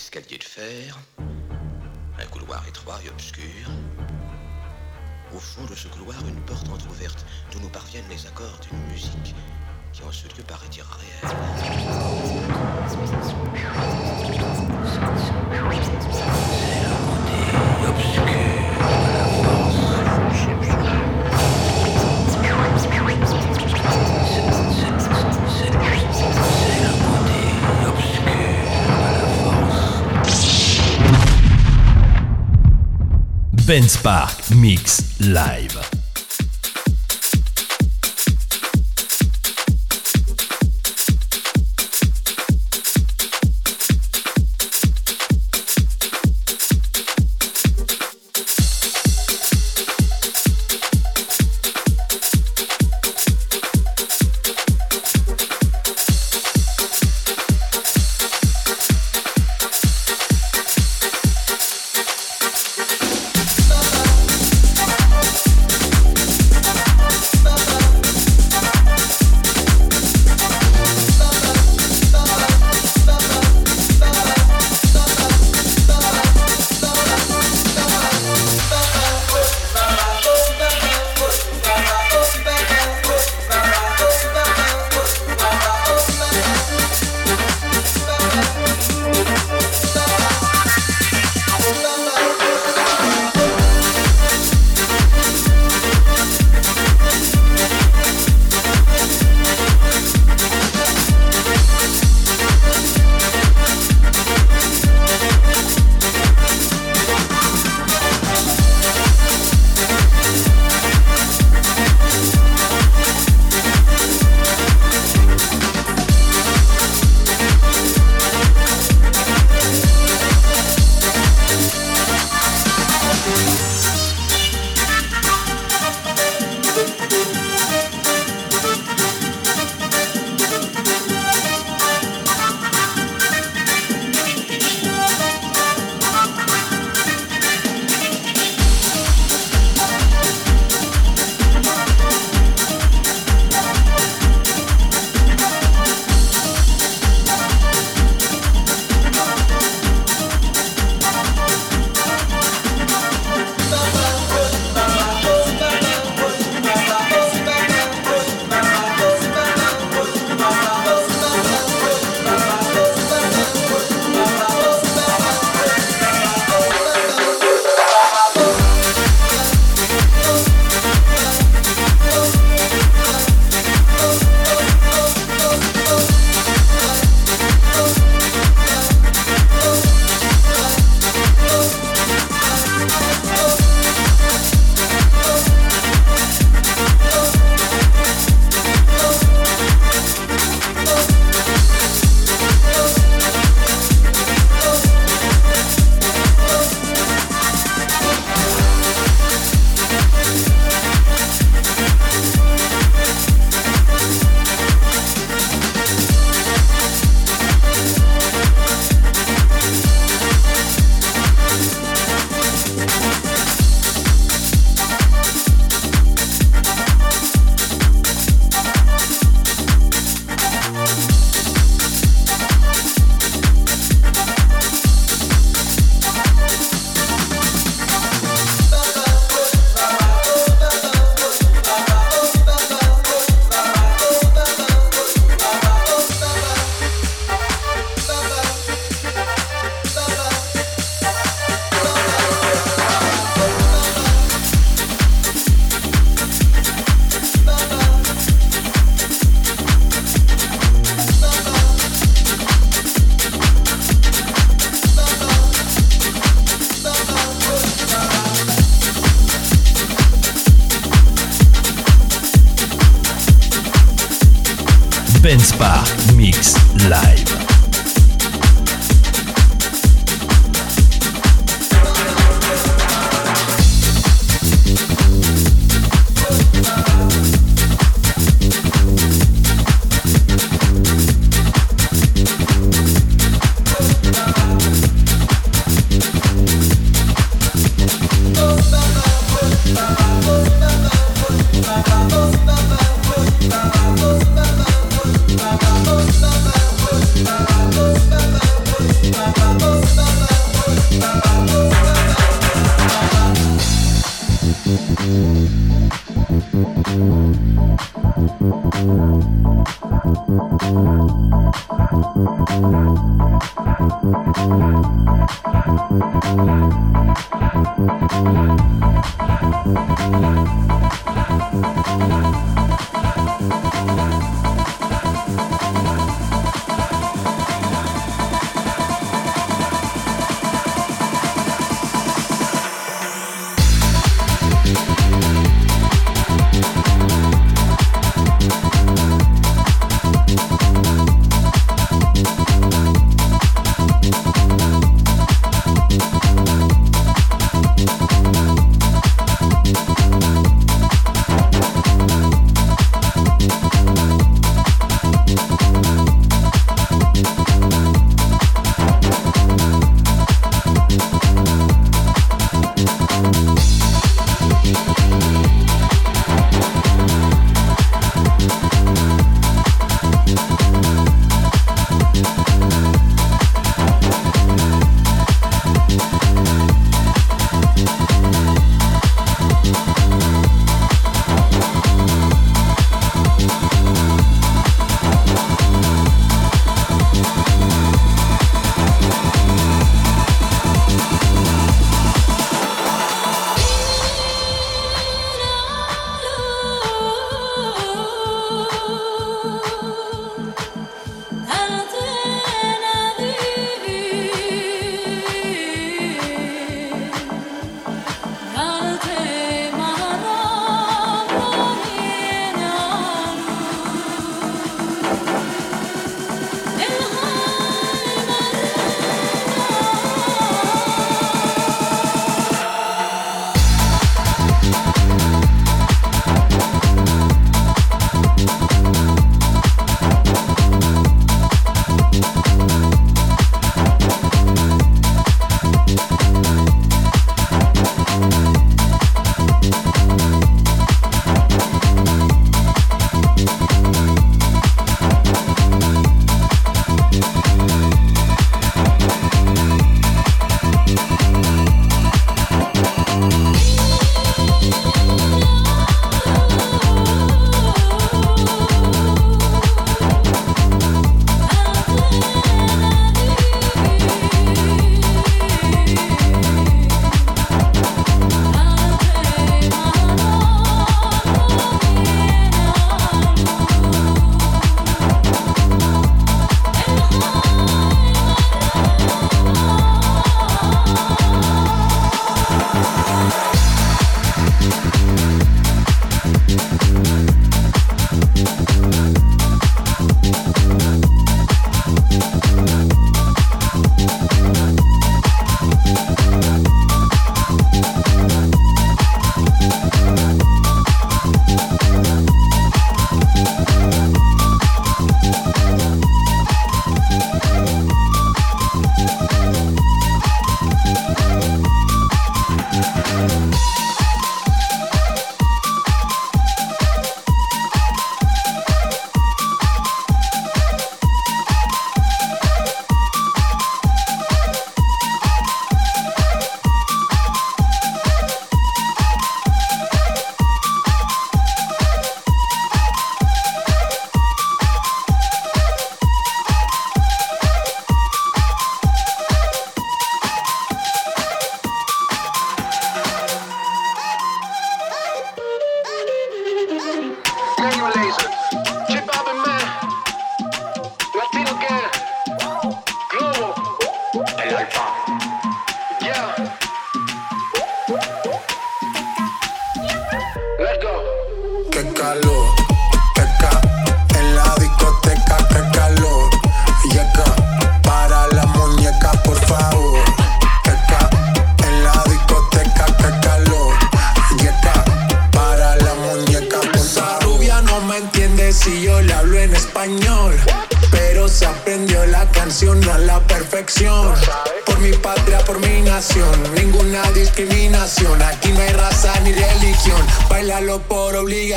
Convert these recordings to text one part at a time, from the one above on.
escalier de fer, un couloir étroit et obscur. Au fond de ce couloir, une porte entr'ouverte d'où nous parviennent les accords d'une musique qui en ce lieu paraît irréelle. Suspense Park Mix Live.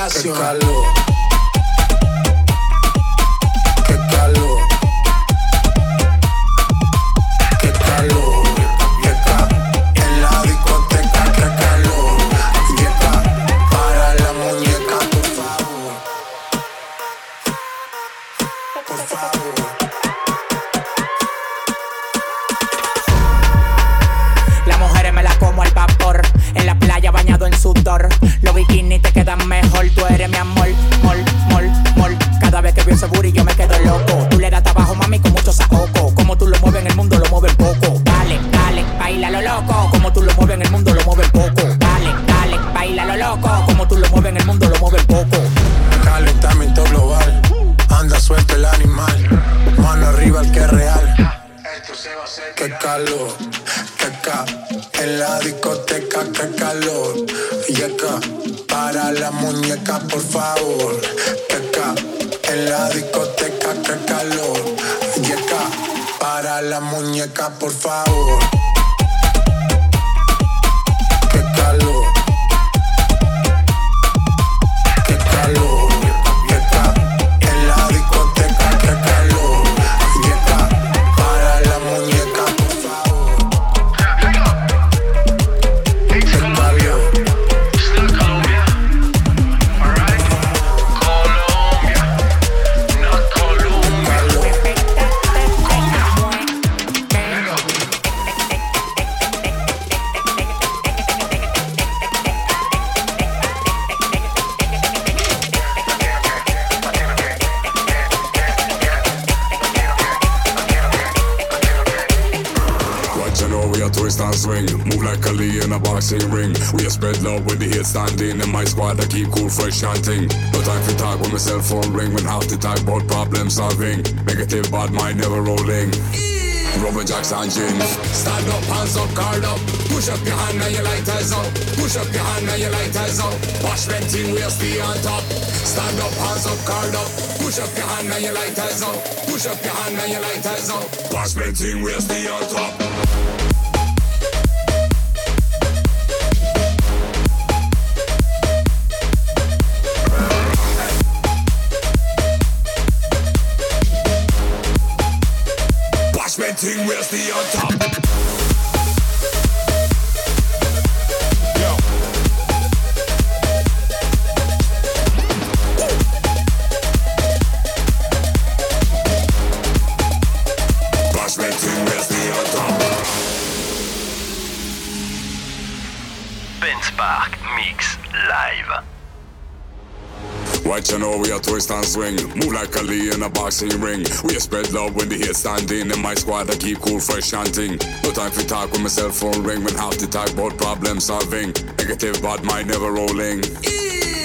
relación. Spread love with the hit standing. In my squad, I keep cool, fresh and ting. No time for talk when my cell phone ring. When half the talk about problem solving. Negative bad mind never rolling. Rubber jacks and. Stand up, hands up, guard up. Push up your hand and your lighters up. Push up your hand and your lighters up. Wash venting, we'll stay on top. Stand up, hands up, guard up. Push up your hand and your lighters up. Push up your hand and your lighters up. Wash venting, we'll stay on top. Venting, we'll and swing. Move like Ali in a boxing ring. We spread love when the hit standing. In my squad, I keep cool, fresh chanting. No time for talk when my cell phone ring. When half the talk about problem solving. Negative bad mind never rolling.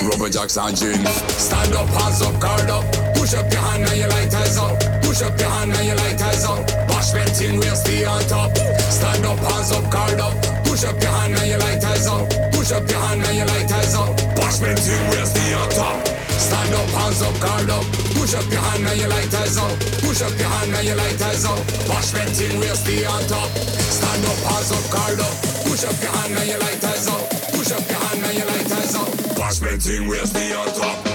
Rubber jacks and gin. Stand up, hands up, guard up. Push up your hand and your lighters up. Push up your hand and your lighters up. Wash venting, we'll stay on top. Stand up, hands up, guard up. Push up your hand and your lighters up. Push up your hand and your lighters up. Wash venting, we'll stay on top. Stand up, hands up, guard up. Push up your hand and your lighters up. Push up your hand and your lighters up. Wash venting, we'll stay on top. Stand up, hands up, guard up. Push up your hand and your lighters up. Push up your hand and your lighters up. Wash venting, we'll stay on top.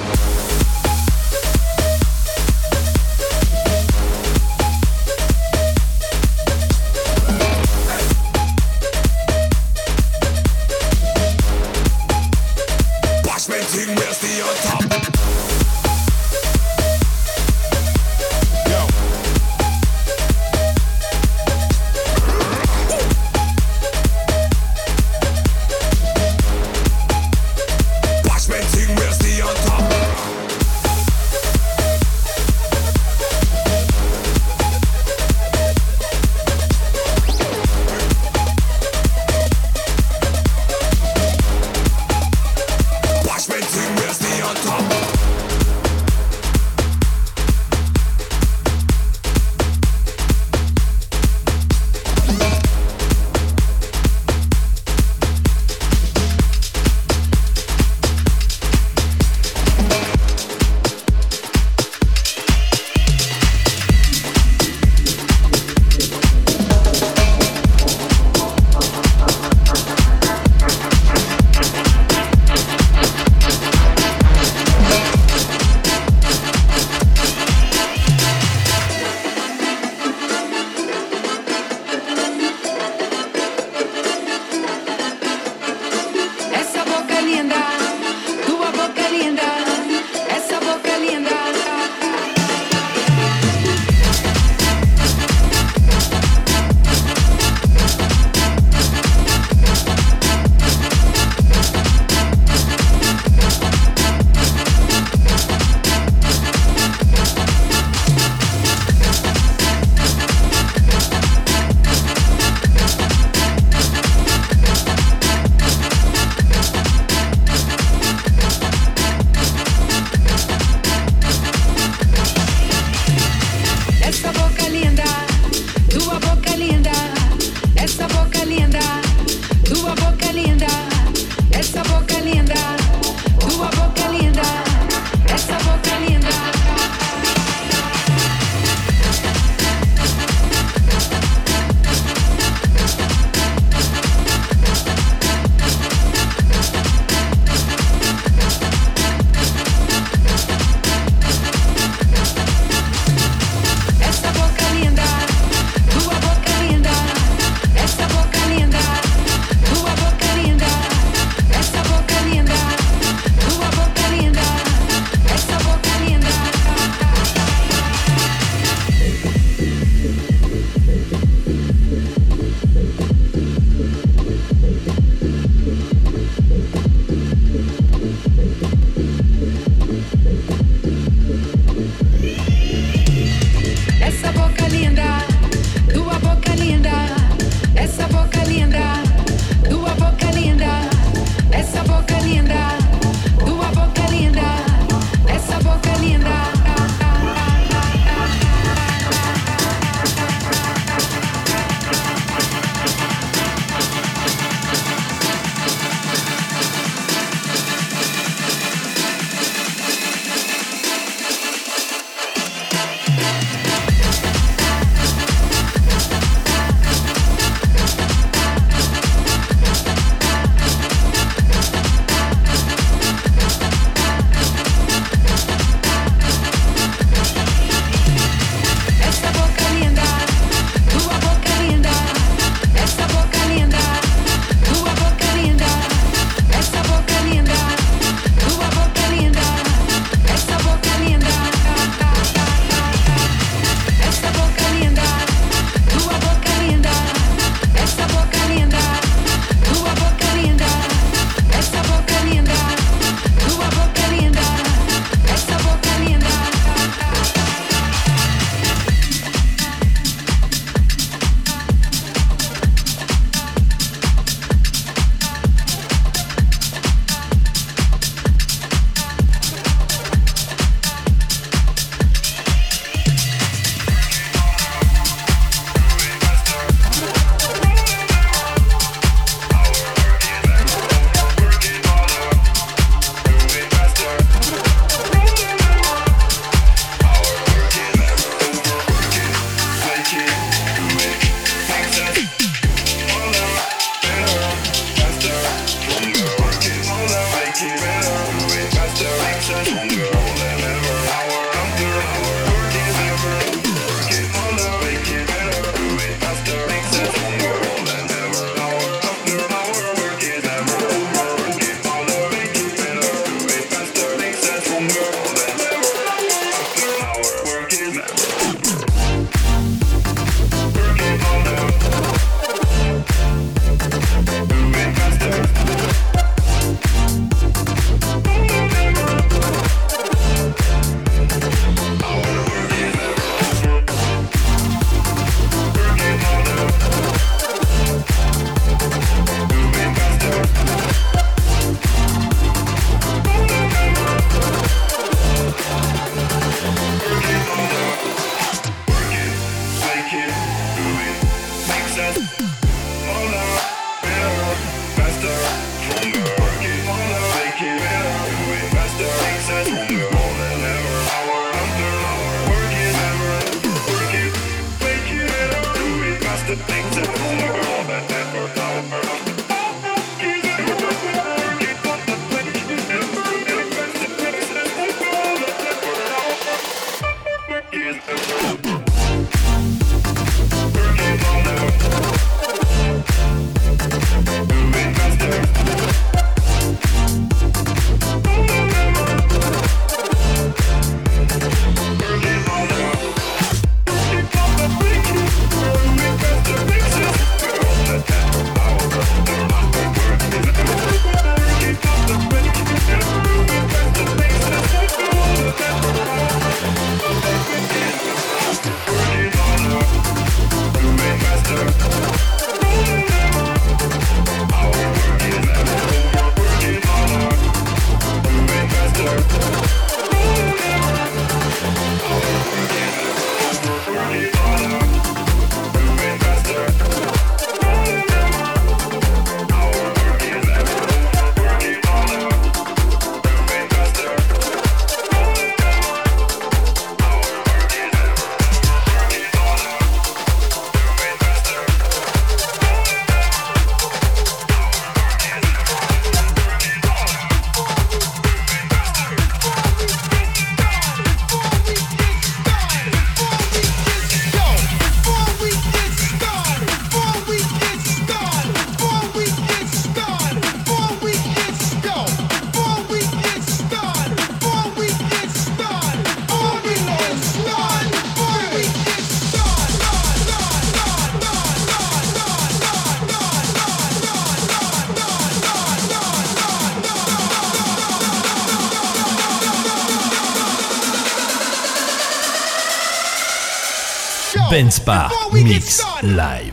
Benspar Mix Live.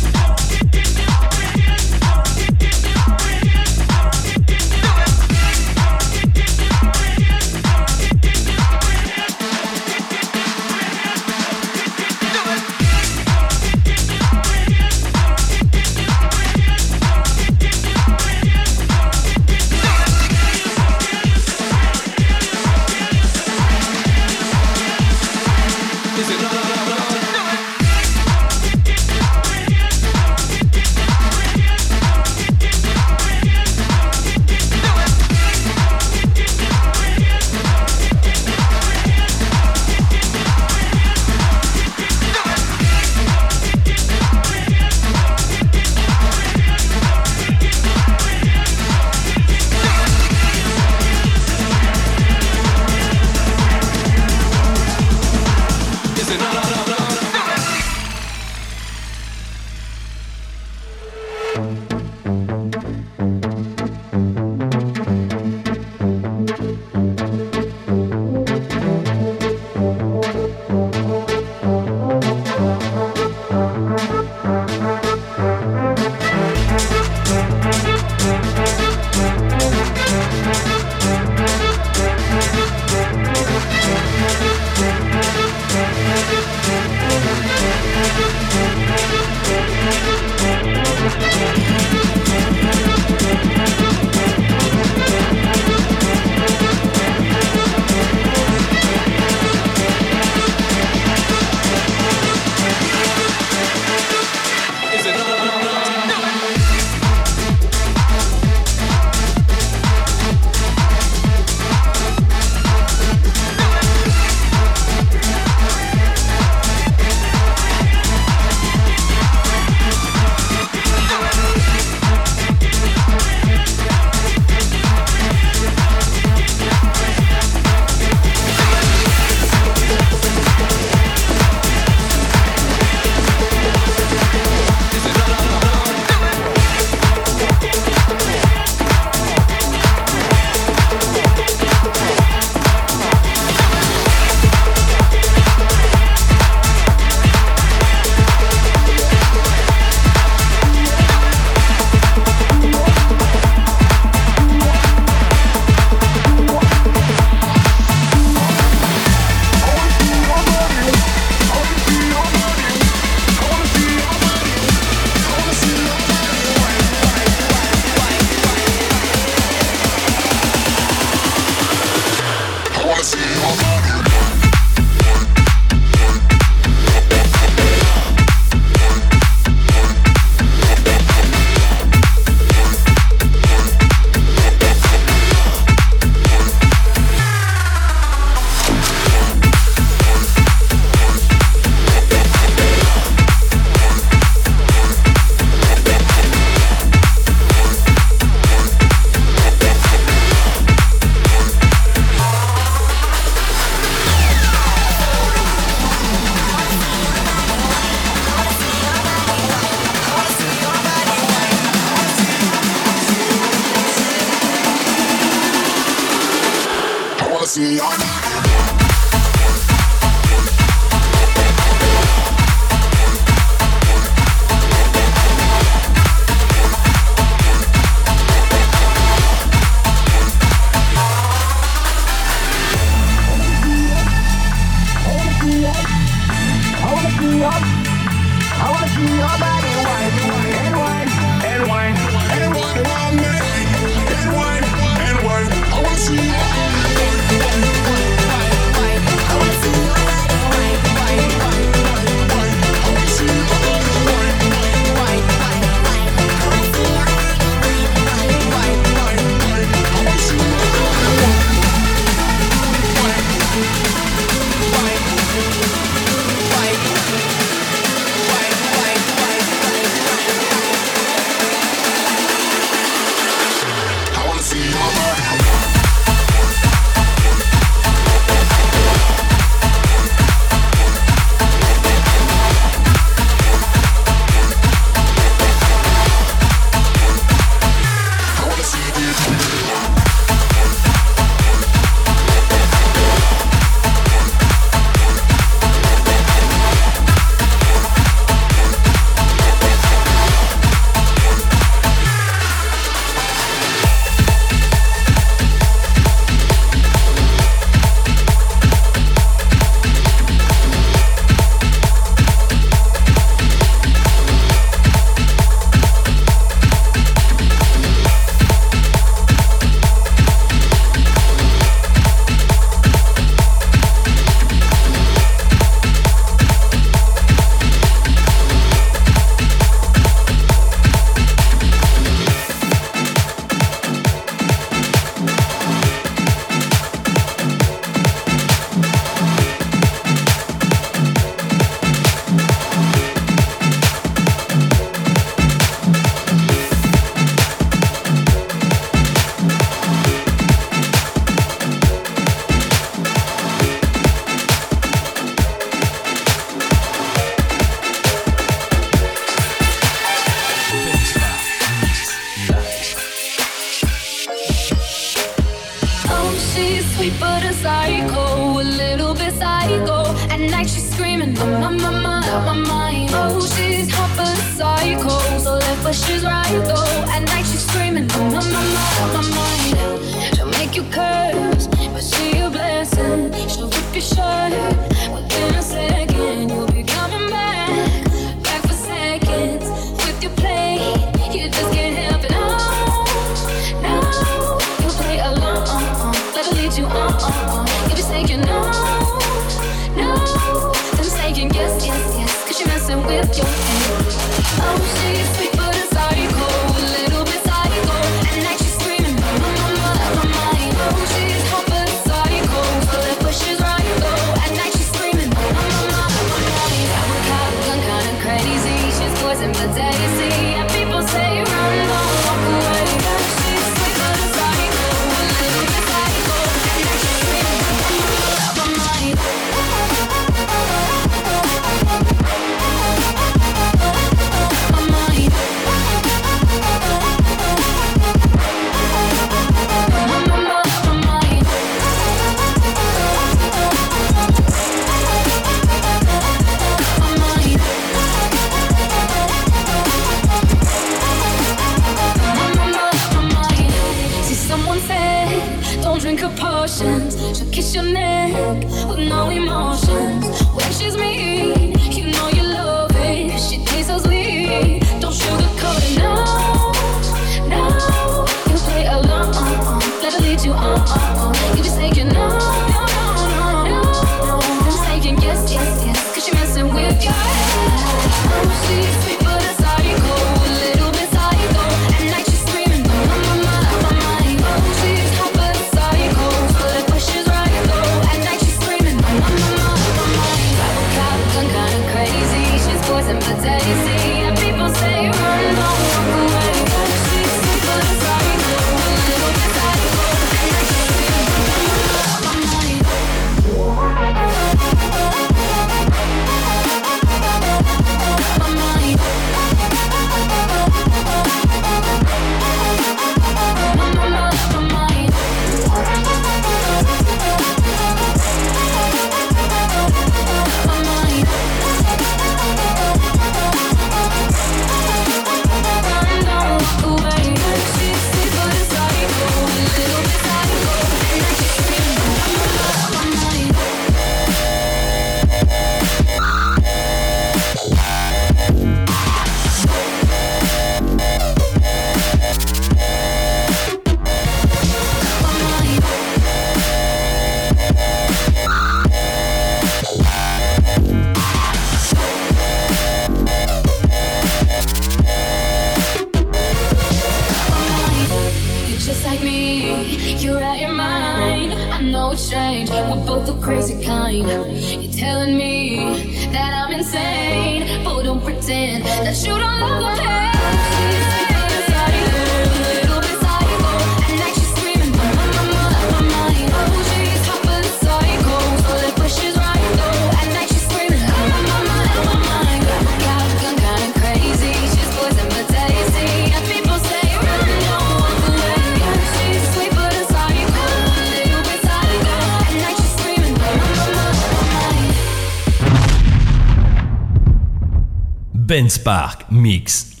Spark Mix.